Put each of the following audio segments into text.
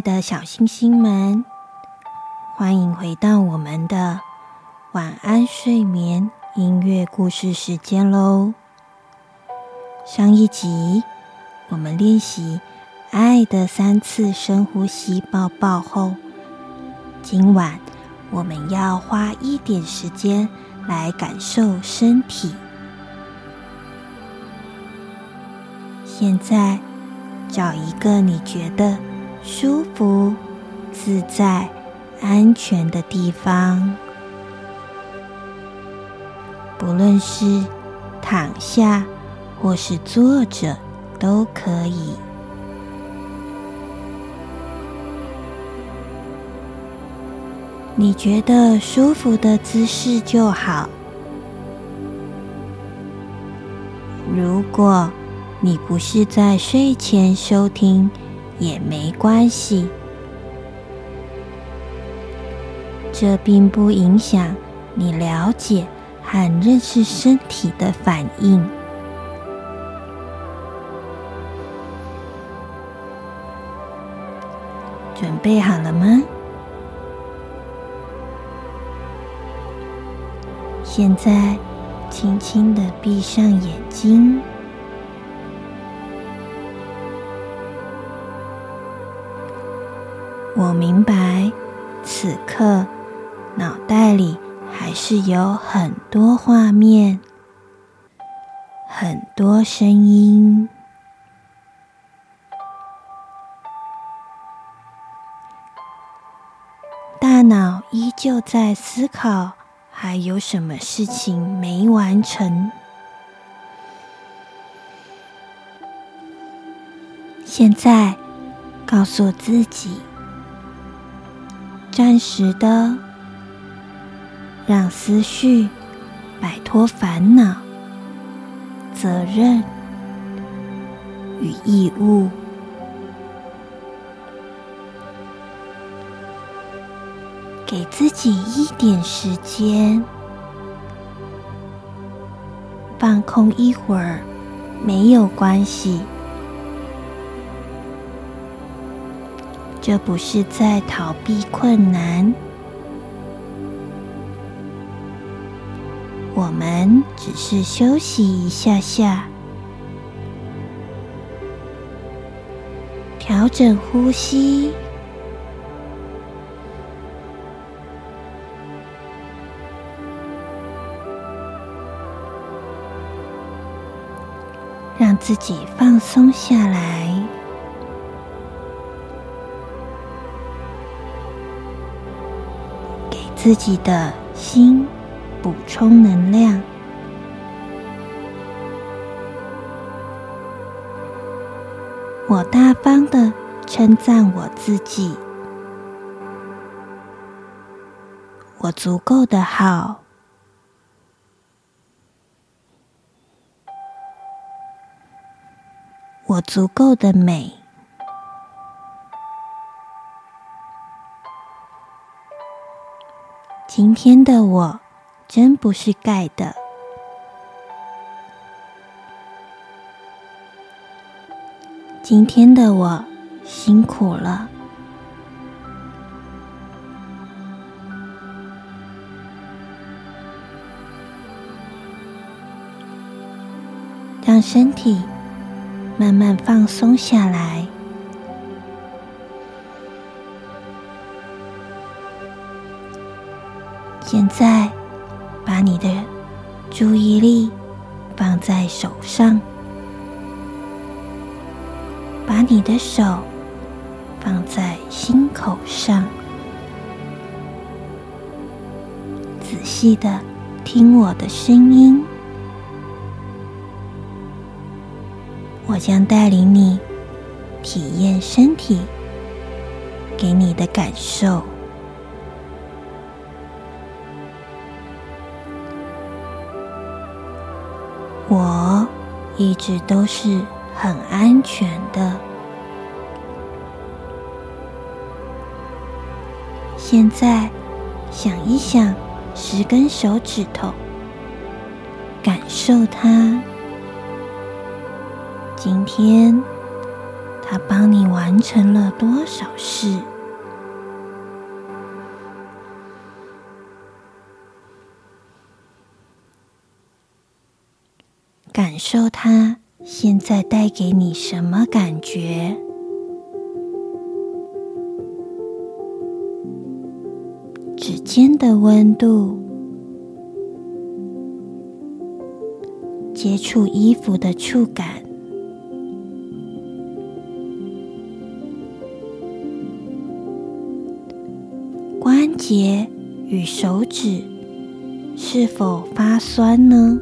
的小星星们，欢迎回到我们的晚安睡眠音乐故事时间喽。上一集我们练习爱的三次深呼吸抱抱后，今晚我们要花一点时间来感受身体。现在找一个你觉得舒服、自在、安全的地方，不论是躺下或是坐着都可以。你觉得舒服的姿势就好。如果你不是在睡前收听，也没关系，这并不影响你了解和认识身体的反应。准备好了吗？现在，轻轻的闭上眼睛。我明白，此刻脑袋里还是有很多画面，很多声音，大脑依旧在思考，还有什么事情没完成。现在，告诉自己。暂时的，让思绪摆脱烦恼、责任与义务，给自己一点时间，放空一会儿，没有关系。这不是在逃避困难。我们只是休息一下下调整呼吸让自己放松下来。自己的心补充能量。我大方的称赞我自己，我足够的好，我足够的美。今天的我真不是盖的。今天的我辛苦了，让身体慢慢放松下来。在，把你的注意力放在手上。把你的手放在心口上，仔细的听我的声音。我将带领你体验身体给你的感受。我一直都是。很安全的。现在想一想，十根手指头，感受它。今天它帮你完成了多少事？感受它。现在带给你什么感觉？指尖的温度，接触衣服的触感，关节与手指是否发酸呢？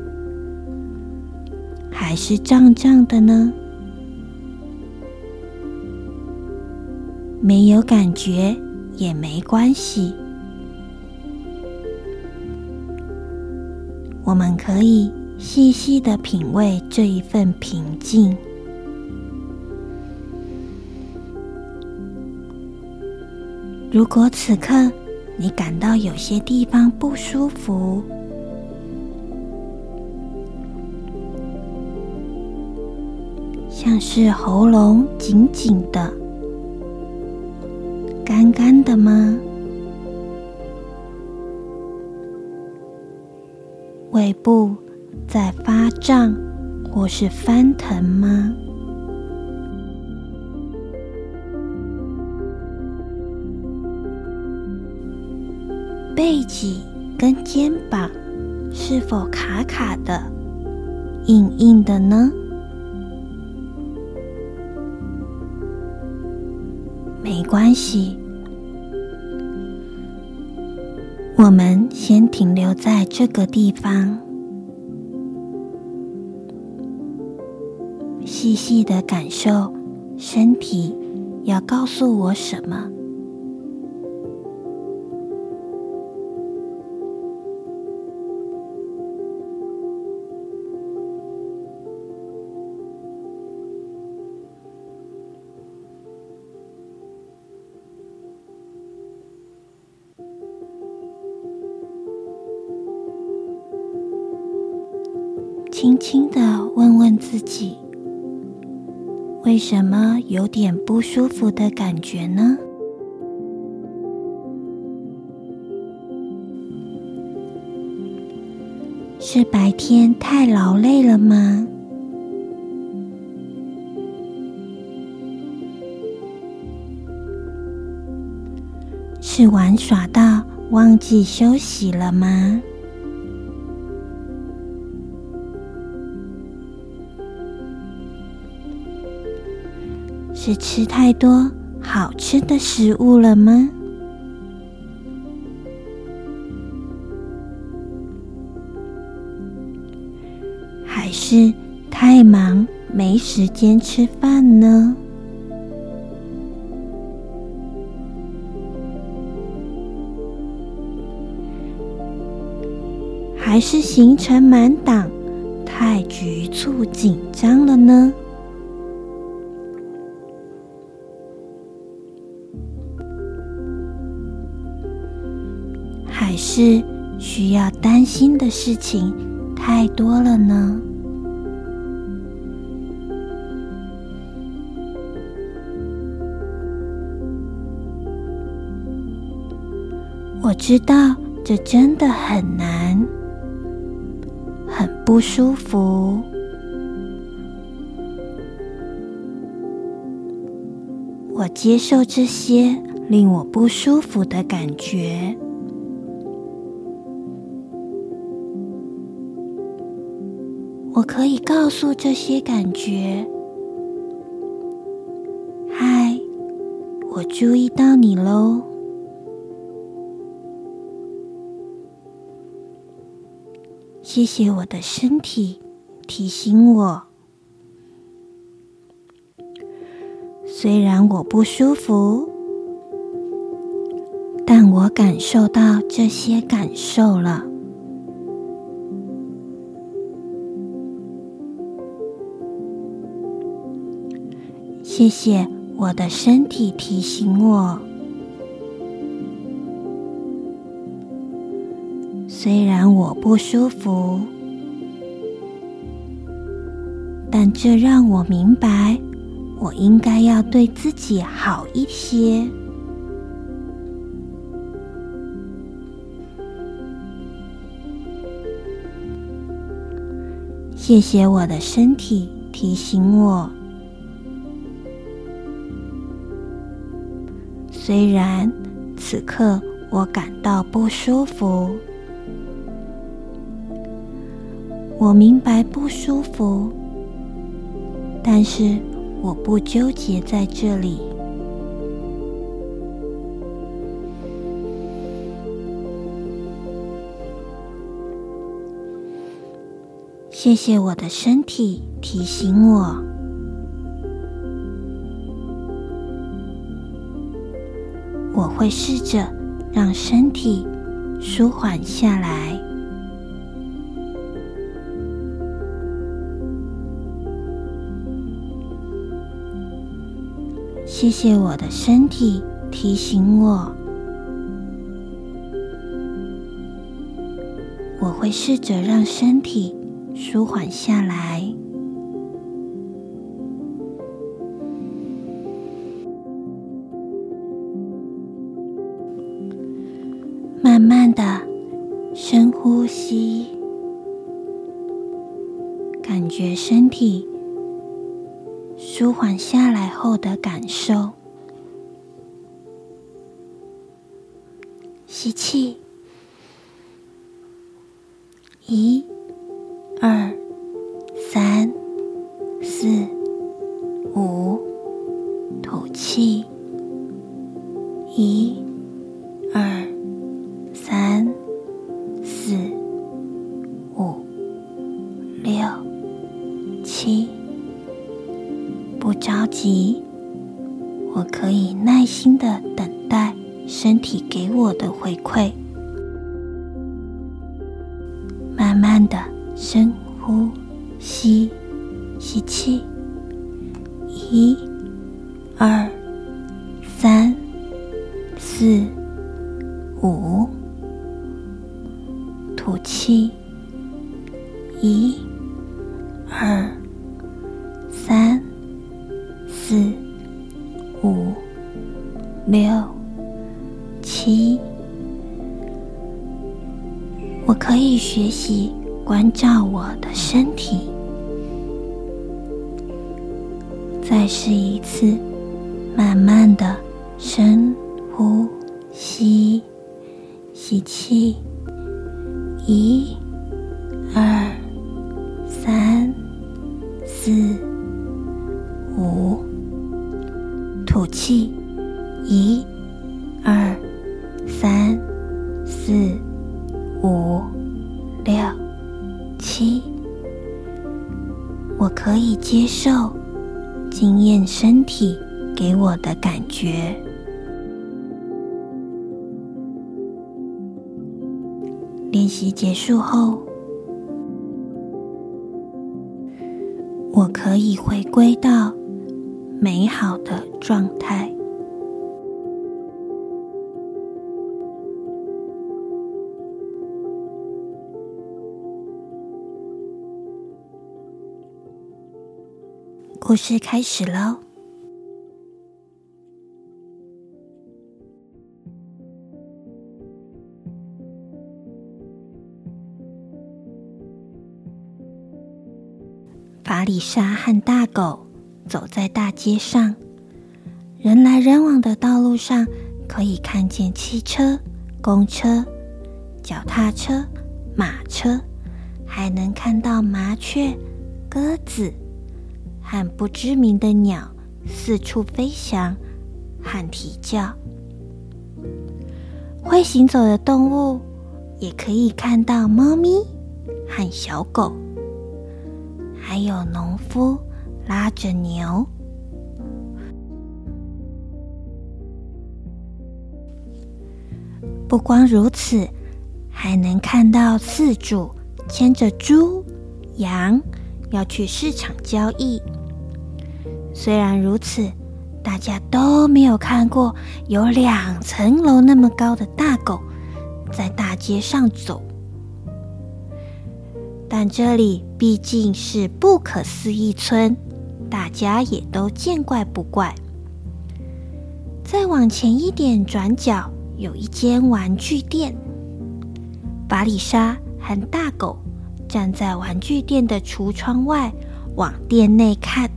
还是胀胀的呢？没有感觉也没关系，我们可以细细的品味这一份平静。如果此刻你感到有些地方不舒服，像是喉咙紧紧的、干干的吗？胃部在发胀或是翻腾吗？背脊跟肩膀是否卡卡的、硬硬的呢？没关系，我们先停留在这个地方，细细的感受身体要告诉我什么。自己：为什么有点不舒服的感觉呢？是白天太劳累了吗？是玩耍到忘记休息了吗？是吃太多好吃的食物了吗？还是太忙没时间吃饭呢？还是行程满档，太局促紧张了呢？是需要担心的事情太多了呢？我知道这真的很难。很不舒服，我接受这些令我不舒服的感觉。可以告诉这些感觉：“嗨，我注意到你喽。”谢谢我的身体提醒我，虽然我不舒服，但我感受到这些感受了。谢谢我的身体提醒我。虽然我不舒服，但这让我明白，我应该要对自己好一些。谢谢我的身体提醒我，虽然此刻我感到不舒服。我明白不舒服，但是我不纠结在这里。谢谢我的身体提醒我，我会试着让身体舒缓下来。谢谢我的身体提醒我，我会试着让身体舒缓下来，下来后的感受。吸气，一、二、四、五、六、七，我可以学习关照我的身体。再试一次，慢慢的深呼吸，吸气，一、二、觉。练习结束后，我可以回归到美好的状态。故事开始喽！丽莎和大狗走在大街上，人来人往的道路上，可以看见汽车、公车、脚踏车、马车，还能看到麻雀、鸽子。和不知名的鸟四处飞翔和啼叫。会行走的动物也可以看到猫咪和小狗，还有农夫拉着牛。不光如此，还能看到饲主牵着猪、羊要去市场交易。虽然如此，大家都没有看过有两层楼那么高的大狗在大街上走。但这里毕竟是不可思议村，大家也都见怪不怪。再往前一点，转角有一间玩具店。法里莎和大狗站在玩具店的橱窗外，往店内看。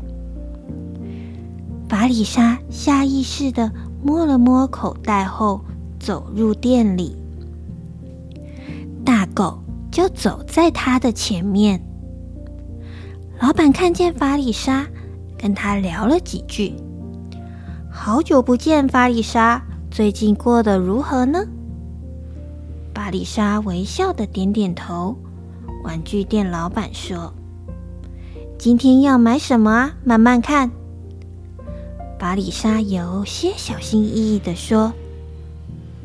法里莎下意识地摸了摸口袋后，走入店里。大狗就走在他的前面。老板看见法里莎，跟他聊了几句。好久不见，法里莎，最近过得如何呢？法里莎微笑的点点头。玩具店老板说：“今天要买什么啊？慢慢看。”法里莎有些小心翼翼的说：“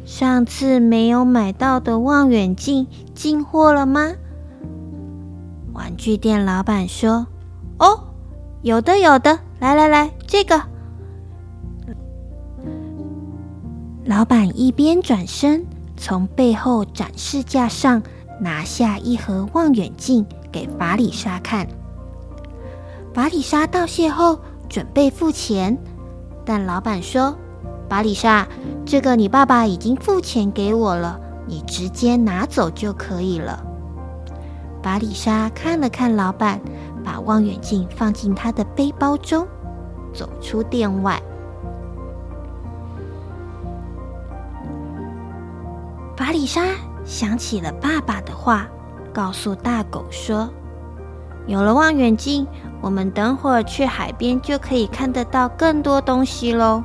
上次没有买到的望远镜进货了吗？”玩具店老板说：“哦，有的，有的，来来来，这个。”老板一边转身，从背后展示架上拿下一盒望远镜给法里莎看。法里莎道谢后，准备付钱。但老板说：“巴里莎，这个你爸爸已经付钱给我了，你直接拿走就可以了。”巴里莎看了看老板，把望远镜放进他的背包中，走出店外。巴里莎想起了爸爸的话，告诉大狗说：“有了望远镜。”我们等会儿去海边就可以看得到更多东西喽。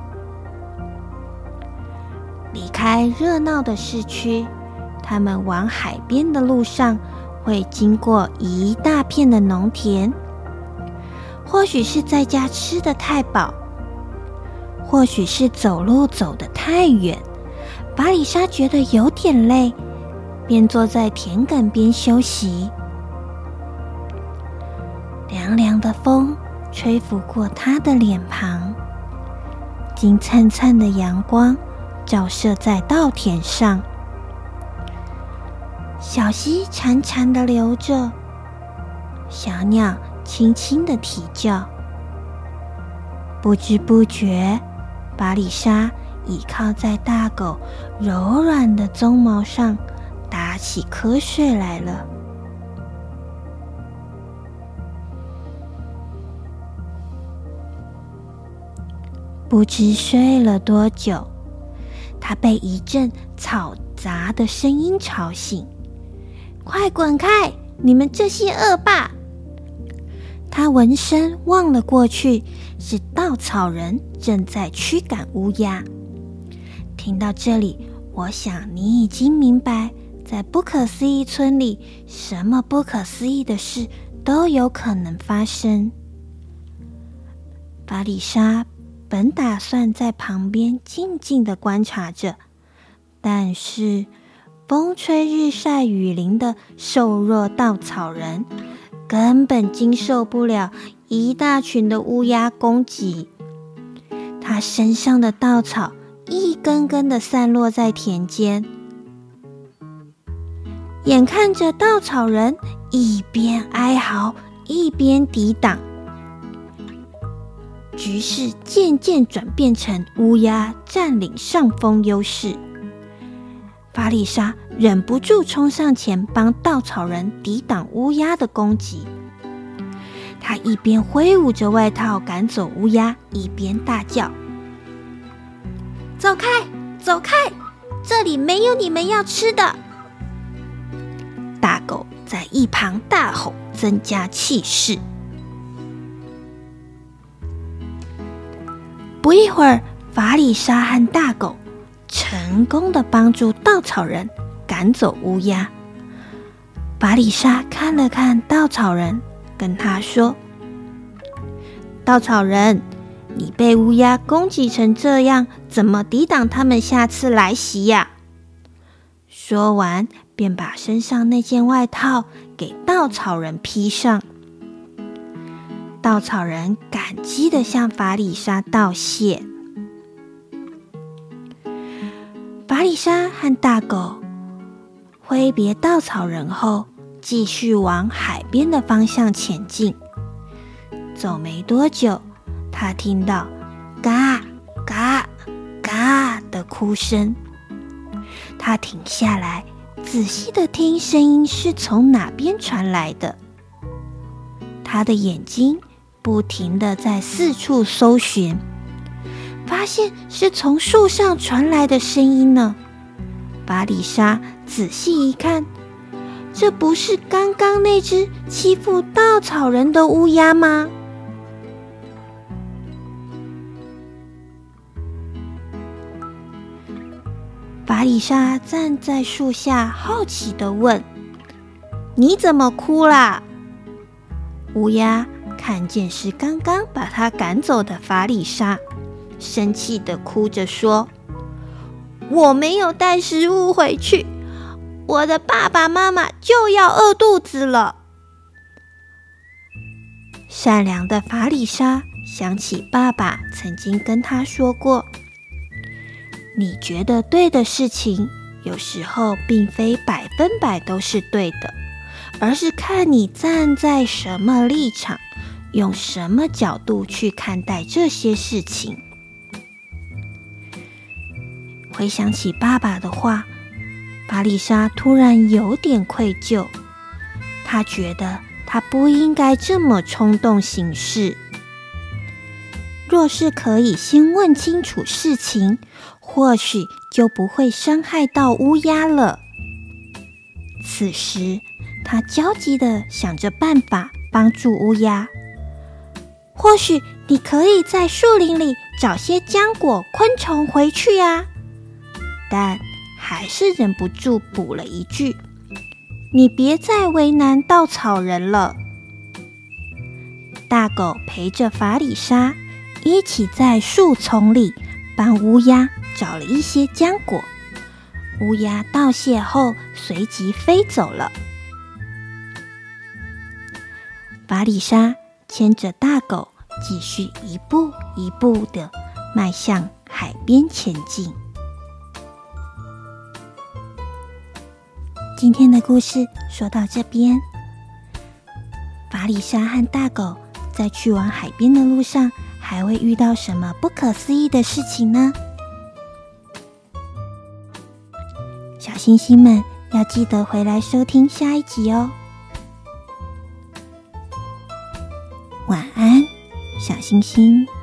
开热闹的市区，他们往海边的路上会经过一大片的农田。或许是在家吃的太饱，或许是走路走得太远，巴里莎觉得有点累，便坐在田埂边休息。凉凉的风吹拂过她的脸庞，金灿灿的阳光照射在稻田上，小溪潺潺的流着，小鸟轻轻的啼叫。不知不觉，巴里莎倚靠在大狗柔软的鬃毛上，打起瞌睡来了。不知睡了多久，他被一阵嘈杂的声音吵醒。“快滚开！你们这些恶霸！”他闻声望了过去，是稻草人正在驱赶乌鸦。听到这里，我想你已经明白，在不可思议村里，什么不可思议的事都有可能发生。法里莎本打算在旁边静静地观察着，但是风吹日晒雨淋的瘦弱稻草人。根本经受不了一大群的乌鸦攻击，他身上的稻草一根根的散落在田间，眼看着稻草人一边哀嚎一边抵挡，局势渐渐转变成乌鸦占领上风优势。法丽莎忍不住冲上前帮稻草人抵挡乌鸦的攻击。他一边挥舞着外套赶走乌鸦，一边大叫：“走开，走开！这里没有你们要吃的！”大狗在一旁大吼，增加气势。不一会儿，法里莎和大狗。成功的帮助稻草人赶走乌鸦。法里莎看了看稻草人，跟他说：“稻草人，你被乌鸦攻击成这样，怎么抵挡他们下次来袭呀？”说完，便把身上那件外套给稻草人披上。稻草人感激地向法里莎道谢。法里莎和大狗挥别稻草人后，继续往海边的方向前进。走没多久，他听到“嘎嘎嘎”的哭声。他停下来，仔细地听声音是从哪边传来的。他的眼睛不停地在四处搜寻。发现是从树上传来的声音呢。巴里莎仔细一看，这不是刚刚那只欺负稻草人的乌鸦吗？巴里莎站在树下，好奇地问：“你怎么哭啦？”乌鸦看见是刚刚把他赶走的法里莎。生气的哭着说：“我没有带食物回去，我的爸爸妈妈就要饿肚子了。”善良的法里莎想起爸爸曾经跟他说过：“你觉得对的事情，有时候并非百分百都是对的，而是看你站在什么立场，用什么角度去看待这些事情。”回想起爸爸的话，巴丽莎突然有点愧疚。她觉得她不应该这么冲动行事。若是可以先问清楚事情，或许就不会伤害到乌鸦了。此时，她焦急地想着办法帮助乌鸦。或许你可以在树林里找些浆果、昆虫回去呀。但还是忍不住补了一句：“你别再为难稻草人了。”大狗陪着法里莎一起在树丛里帮乌鸦找了一些浆果。乌鸦道谢后，随即飞走了。法里莎牵着大狗，继续一步一步地迈向海边前进。今天的故事说到这边，法里莎和大狗在去往海边的路上，还会遇到什么不可思议的事情呢？小星星们要记得回来收听下一集哦。星星。